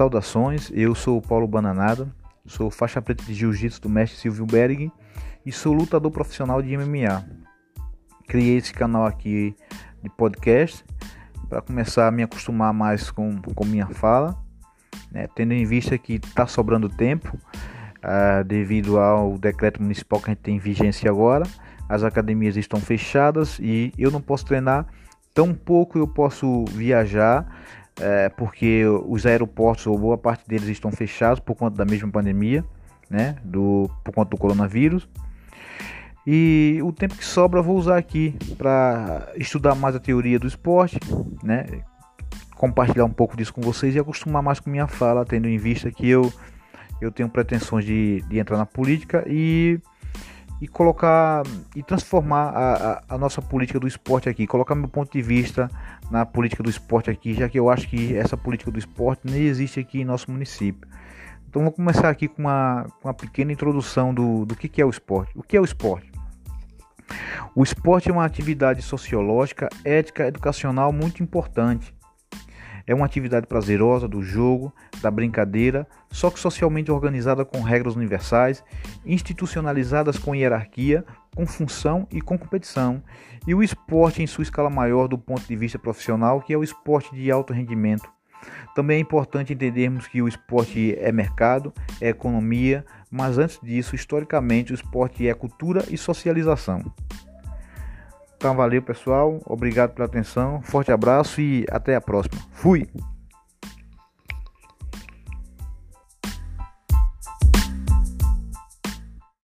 Saudações, eu sou o Paulo Bananada, sou faixa preta de jiu-jitsu do mestre Silvio Berg e sou lutador profissional de MMA. Criei esse canal aqui de podcast para começar a me acostumar mais com, com minha fala, né, tendo em vista que está sobrando tempo uh, devido ao decreto municipal que a gente tem em vigência agora. As academias estão fechadas e eu não posso treinar, tão pouco eu posso viajar é, porque os aeroportos, ou boa parte deles, estão fechados por conta da mesma pandemia, né, do, por conta do coronavírus. E o tempo que sobra vou usar aqui para estudar mais a teoria do esporte, né, compartilhar um pouco disso com vocês e acostumar mais com minha fala, tendo em vista que eu, eu tenho pretensões de, de entrar na política e e colocar e transformar a, a, a, nossa política do esporte aqui, colocar meu ponto de vista na política do esporte aqui, já que eu acho que essa política do esporte nem existe aqui em nosso município. Então vamos começar aqui com uma, uma pequena introdução do, do que, que é o esporte. O que é o esporte? O esporte é uma atividade sociológica, ética, educacional muito importante é uma atividade prazerosa do jogo, da brincadeira, só que socialmente organizada com regras universais, institucionalizadas com hierarquia, com função e com competição. E o esporte em sua escala maior do ponto de vista profissional, que é o esporte de alto rendimento. Também é importante entendermos que o esporte é mercado, é economia, mas antes disso, historicamente, o esporte é cultura e socialização. Então valeu pessoal, obrigado pela atenção, forte abraço e até a próxima. Fui!